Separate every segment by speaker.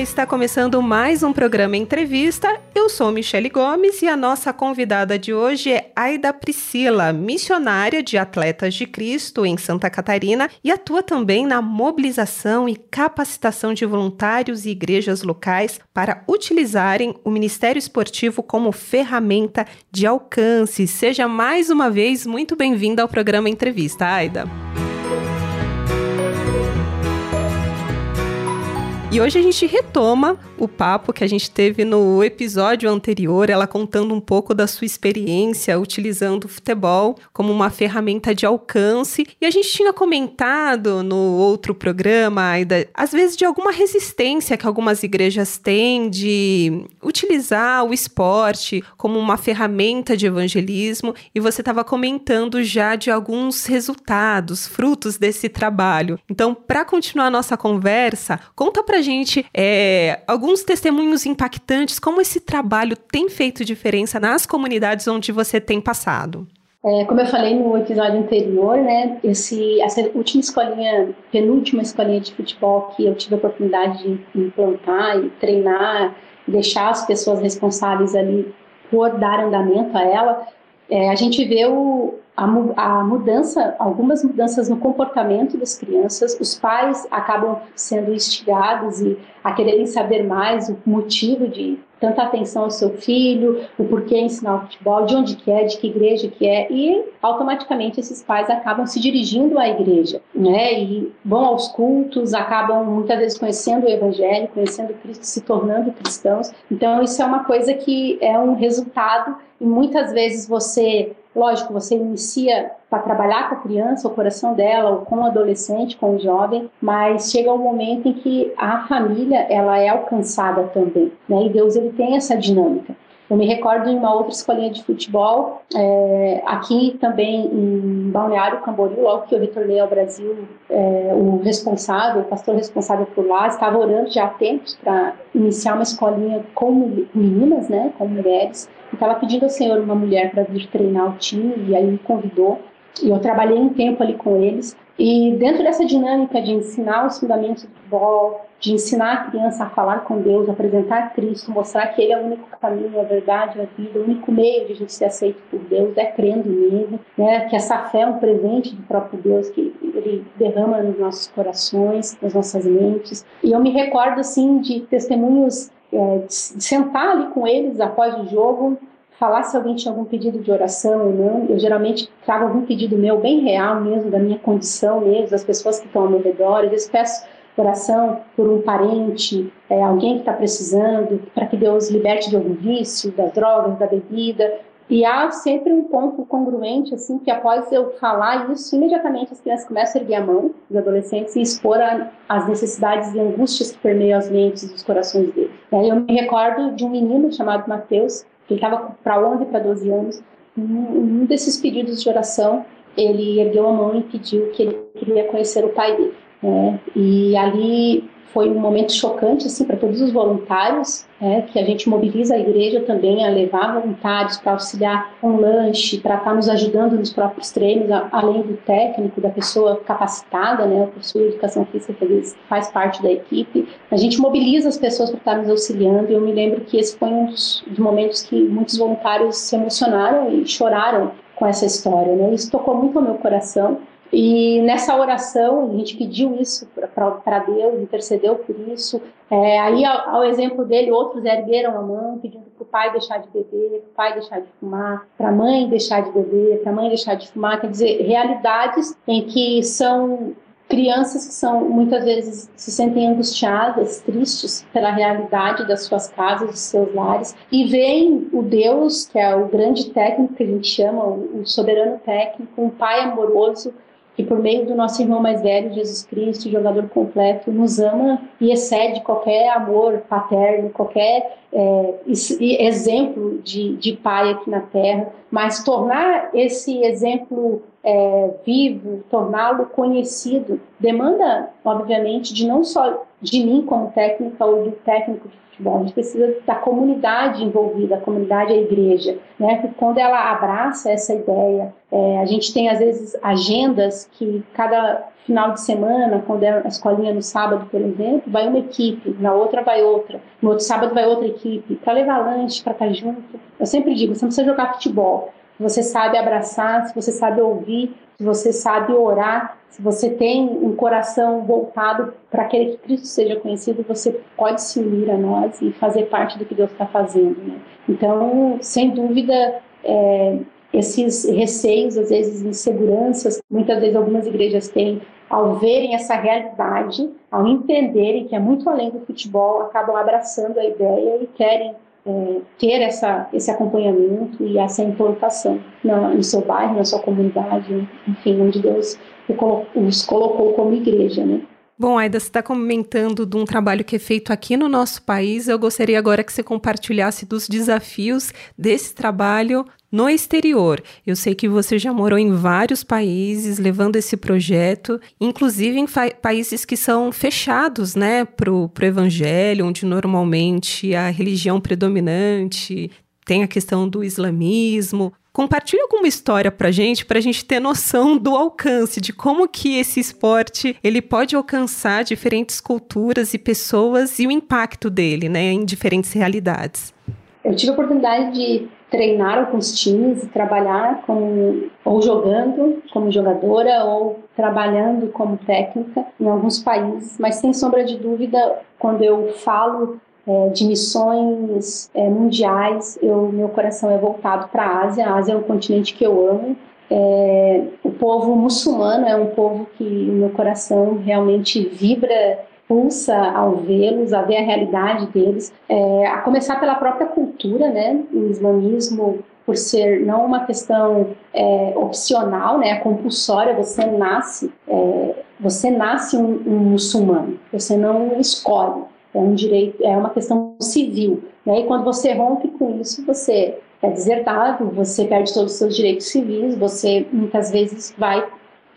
Speaker 1: Está começando mais um programa Entrevista. Eu sou Michele Gomes e a nossa convidada de hoje é Aida Priscila, missionária de Atletas de Cristo em Santa Catarina e atua também na mobilização e capacitação de voluntários e igrejas locais para utilizarem o Ministério Esportivo como ferramenta de alcance. Seja mais uma vez muito bem-vinda ao programa Entrevista, Aida. E hoje a gente retoma o papo que a gente teve no episódio anterior, ela contando um pouco da sua experiência utilizando o futebol como uma ferramenta de alcance. E a gente tinha comentado no outro programa, Aida, às vezes de alguma resistência que algumas igrejas têm de utilizar o esporte como uma ferramenta de evangelismo. E você estava comentando já de alguns resultados, frutos desse trabalho. Então, para continuar a nossa conversa, conta pra gente é, alguns testemunhos impactantes, como esse trabalho tem feito diferença nas comunidades onde você tem passado.
Speaker 2: É, como eu falei no episódio anterior, né, esse, essa última escolinha, penúltima escolinha de futebol que eu tive a oportunidade de implantar e treinar, deixar as pessoas responsáveis ali por dar andamento a ela, é, a gente vê o, a, mudança, algumas mudanças no comportamento das crianças, os pais acabam sendo instigados e a quererem saber mais o motivo de tanta atenção ao seu filho, o porquê ensinar o futebol, de onde que é, de que igreja que é, e automaticamente esses pais acabam se dirigindo à igreja, né? E vão aos cultos, acabam muitas vezes conhecendo o evangelho, conhecendo Cristo, se tornando cristãos. Então isso é uma coisa que é um resultado e muitas vezes você Lógico, você inicia para trabalhar com a criança, o coração dela, ou com o adolescente, com o jovem, mas chega um momento em que a família ela é alcançada também, né? E Deus ele tem essa dinâmica. Eu me recordo em uma outra escolinha de futebol, é, aqui também em Balneário Camboriú, logo que eu retornei ao Brasil, é, o responsável, o pastor responsável por lá, estava orando já há tempos para iniciar uma escolinha com meninas, né, com mulheres, estava pedindo ao Senhor uma mulher para vir treinar o time, e aí me convidou, e eu trabalhei um tempo ali com eles, e dentro dessa dinâmica de ensinar os fundamentos do futebol, de ensinar a criança a falar com Deus, apresentar Cristo, mostrar que Ele é o único caminho, a verdade, a vida, o único meio de a gente ser aceito por Deus é crendo nele, né? que essa fé é um presente do próprio Deus que Ele derrama nos nossos corações, nas nossas mentes. E eu me recordo, assim, de testemunhos, é, de sentar ali com eles após o jogo, falar se alguém tinha algum pedido de oração ou não. Eu geralmente trago algum pedido meu bem real mesmo, da minha condição mesmo, das pessoas que estão ao meu redor. Às vezes peço oração por um parente, é, alguém que está precisando, para que Deus liberte de algum vício, das drogas, da bebida. E há sempre um ponto congruente, assim, que após eu falar isso, imediatamente as crianças começam a erguer a mão, os adolescentes, e expor a, as necessidades e angústias que permeiam as mentes e os corações deles. É, eu me recordo de um menino chamado Mateus, ele estava para 11 para 12 anos, um, desses pedidos de oração, ele ergueu a mão e pediu que ele queria conhecer o pai dele. Né? E ali foi um momento chocante assim para todos os voluntários, né? que a gente mobiliza a igreja também a levar voluntários para auxiliar um lanche, para estar nos ajudando nos próprios treinos, além do técnico, da pessoa capacitada, né? o professor de educação física que faz parte da equipe. A gente mobiliza as pessoas para estar nos auxiliando. Eu me lembro que esse foi um dos, dos momentos que muitos voluntários se emocionaram e choraram com essa história. Né? Isso tocou muito ao meu coração. E nessa oração, a gente pediu isso para Deus, intercedeu por isso. É, aí, ao, ao, exemplo dele, outros ergueram a mão, pedindo para o pai deixar de beber, para o pai deixar de fumar, para a mãe deixar de beber, para a mãe deixar de fumar. Quer dizer, realidades em que são crianças que são muitas vezes se sentem angustiadas, tristes pela realidade das suas casas, dos seus lares, e veem o Deus, que é o grande técnico que a gente chama, o soberano técnico, um pai amoroso, que por meio do nosso irmão mais velho, Jesus Cristo, jogador completo, nos ama e excede qualquer amor paterno, qualquer é, exemplo de, de pai aqui na Terra, mas tornar esse exemplo é, vivo, torná-lo conhecido, demanda, obviamente, de não só de mim como técnica ou do técnico de futebol, a gente precisa da comunidade envolvida, a comunidade a igreja, né? Porque quando ela abraça essa ideia, é, a gente tem às vezes agendas que cada final de semana, quando é a escolinha no sábado, por exemplo, vai uma equipe, na outra vai outra, no outro sábado vai outra equipe, para levar lanche, para estar tá junto. Eu sempre digo, você não precisa jogar futebol, se você sabe abraçar, se você sabe ouvir, se você sabe orar, se você tem um coração voltado para aquele que Cristo seja conhecido, você pode se unir a nós e fazer parte do que Deus está fazendo. Né? Então, sem dúvida, é, esses receios, às vezes inseguranças, muitas vezes algumas igrejas têm, ao verem essa realidade, ao entenderem que é muito além do futebol, acabam abraçando a ideia e querem é, ter essa, esse acompanhamento e essa implantação na, no seu bairro, na sua comunidade, enfim, onde Deus os colocou como igreja, né?
Speaker 1: Bom, Aida, você está comentando de um trabalho que é feito aqui no nosso país. Eu gostaria agora que você compartilhasse dos desafios desse trabalho no exterior. Eu sei que você já morou em vários países levando esse projeto, inclusive em países que são fechados né, para o evangelho, onde normalmente a religião predominante tem a questão do islamismo. Compartilhe alguma história pra gente, pra gente ter noção do alcance, de como que esse esporte ele pode alcançar diferentes culturas e pessoas e o impacto dele, né, em diferentes realidades.
Speaker 2: Eu tive a oportunidade de treinar alguns times e trabalhar ou jogando como jogadora ou trabalhando como técnica em alguns países, mas sem sombra de dúvida, quando eu falo é, de missões é, mundiais, eu, meu coração é voltado para a Ásia. A Ásia é um continente que eu amo. É, o povo muçulmano é um povo que o meu coração realmente vibra, pulsa ao vê-los, a ver a realidade deles. É, a começar pela própria cultura, né? O islamismo por ser não uma questão é, opcional, né, compulsória, você nasce, é, você nasce um, um, muçulmano, você não escolhe é um direito, é uma questão civil. Né? E quando você rompe com isso, você é desertado, você perde todos os seus direitos civis, você muitas vezes vai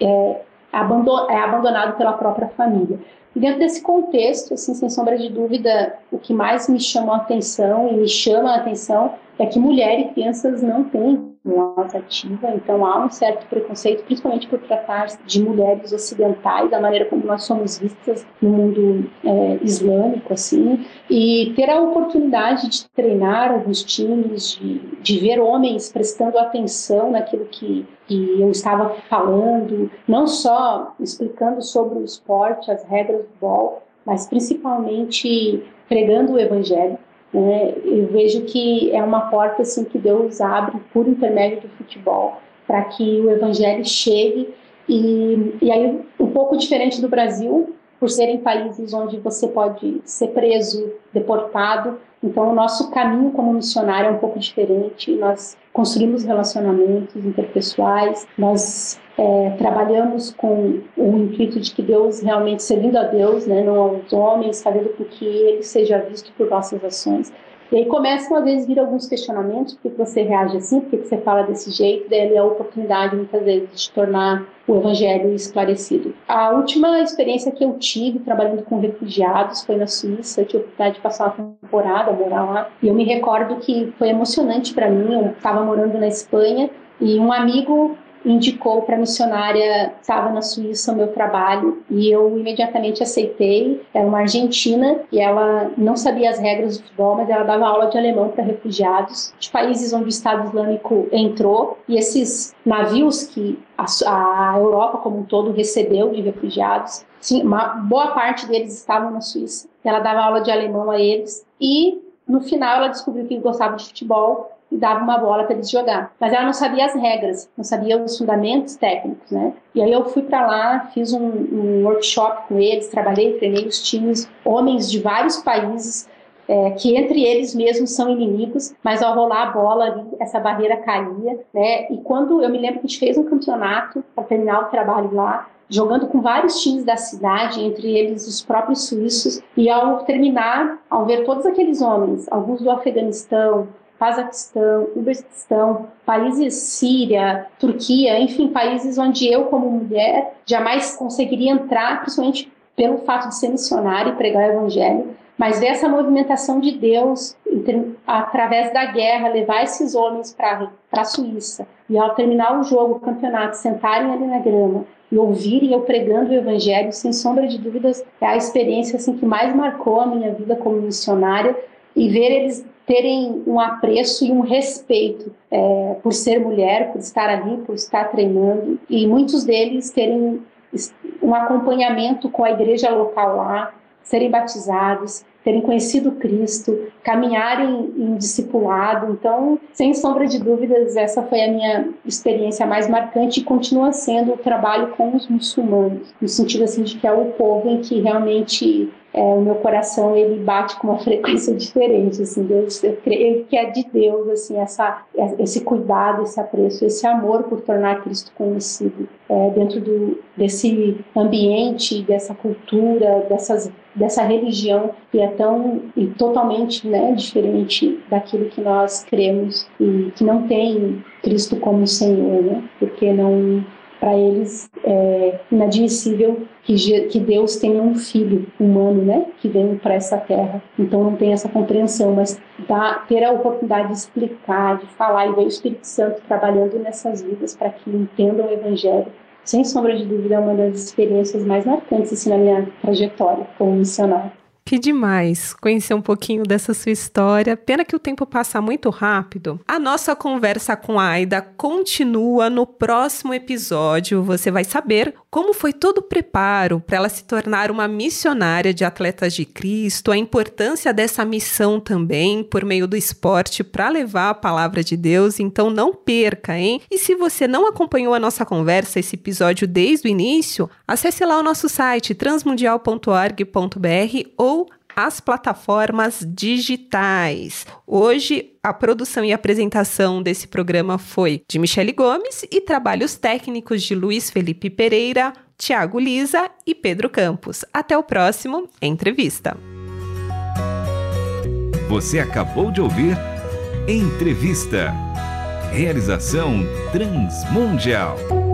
Speaker 2: é, abandon, é abandonado pela própria família. E dentro desse contexto, assim, sem sombra de dúvida, o que mais me chamou a atenção e me chama a atenção é que mulher e crianças não têm voz ativa, então há um certo preconceito, principalmente por tratar de mulheres ocidentais, da maneira como nós somos vistas no mundo é, islâmico, assim, e ter a oportunidade de treinar alguns times, de, de ver homens prestando atenção naquilo que, que eu estava falando, não só explicando sobre o esporte, as regras do futebol, mas principalmente pregando o evangelho né? Eu vejo que é uma porta assim que Deus abre por intermédio do futebol para que o evangelho chegue e, e aí um pouco diferente do Brasil, por serem países onde você pode ser preso, deportado. Então, o nosso caminho como missionário é um pouco diferente. Nós construímos relacionamentos interpessoais, nós é, trabalhamos com o intuito de que Deus realmente servindo a Deus, né, não aos homens, fazendo com que Ele seja visto por nossas ações. E aí começam às vezes vir alguns questionamentos, por que você reage assim, por que você fala desse jeito, daí é a oportunidade muitas vezes de tornar o evangelho esclarecido. A última experiência que eu tive trabalhando com refugiados foi na Suíça, eu tive a oportunidade de passar uma temporada, morar lá, e eu me recordo que foi emocionante para mim, eu estava morando na Espanha, e um amigo indicou para missionária estava na Suíça o meu trabalho e eu imediatamente aceitei. Era uma argentina e ela não sabia as regras do futebol, mas ela dava aula de alemão para refugiados de países onde o Estado Islâmico entrou e esses navios que a, a Europa como um todo recebeu de refugiados, sim, uma boa parte deles estavam na Suíça. Ela dava aula de alemão a eles e no final ela descobriu que gostava de futebol e dava uma bola para eles jogar. Mas ela não sabia as regras, não sabia os fundamentos técnicos, né? E aí eu fui para lá, fiz um, um, workshop com eles, trabalhei, treinei os times, homens de vários países, é, que entre eles mesmos são inimigos, mas ao rolar a bola ali, essa barreira caía, né? E quando eu me lembro que a gente fez um campeonato para terminar o trabalho lá, jogando com vários times da cidade, entre eles os próprios suíços, e ao terminar, ao ver todos aqueles homens, alguns do Afeganistão, Cazaquistão, Uzbequistão, países Síria, Turquia, enfim, países onde eu, como mulher, jamais conseguiria entrar, principalmente pelo fato de ser missionária e pregar o evangelho, mas ver essa movimentação de Deus através da guerra, levar esses homens para a Suíça e ao terminar o jogo, o campeonato, sentarem ali na grama e ouvirem eu pregando o evangelho, sem sombra de dúvidas, é a experiência assim que mais marcou a minha vida como missionária e ver eles terem um apreço e um respeito é, por ser mulher, por estar ali, por estar treinando e muitos deles terem um acompanhamento com a igreja local lá, serem batizados, terem conhecido Cristo, caminharem em discipulado. Então, sem sombra de dúvidas, essa foi a minha experiência mais marcante e continua sendo o trabalho com os muçulmanos, no sentido assim de que é o povo em que realmente é, o meu coração ele bate com uma frequência diferente, assim, Deus, eu creio que é de Deus, assim, essa, esse cuidado, esse apreço, esse amor por tornar Cristo conhecido é, dentro do, desse ambiente, dessa cultura, dessas, dessa religião que é tão e totalmente né, diferente daquilo que nós cremos e que não tem Cristo como Senhor, né? Porque não para eles é inadmissível que, que Deus tenha um filho humano, né, que vem para essa terra. Então não tem essa compreensão, mas dá, ter a oportunidade de explicar, de falar e ver o Espírito Santo trabalhando nessas vidas para que entendam o Evangelho. Sem sombra de dúvida, é uma das experiências mais marcantes assim, na minha trajetória como missionário.
Speaker 1: Que demais conhecer um pouquinho dessa sua história. Pena que o tempo passa muito rápido. A nossa conversa com a Aida continua no próximo episódio. Você vai saber como foi todo o preparo para ela se tornar uma missionária de atletas de Cristo, a importância dessa missão também por meio do esporte para levar a palavra de Deus. Então não perca, hein? E se você não acompanhou a nossa conversa, esse episódio desde o início, acesse lá o nosso site transmundial.org.br ou as plataformas digitais. Hoje, a produção e apresentação desse programa foi de Michele Gomes e trabalhos técnicos de Luiz Felipe Pereira, Tiago Lisa e Pedro Campos. Até o próximo Entrevista.
Speaker 3: Você acabou de ouvir Entrevista. Realização Transmundial.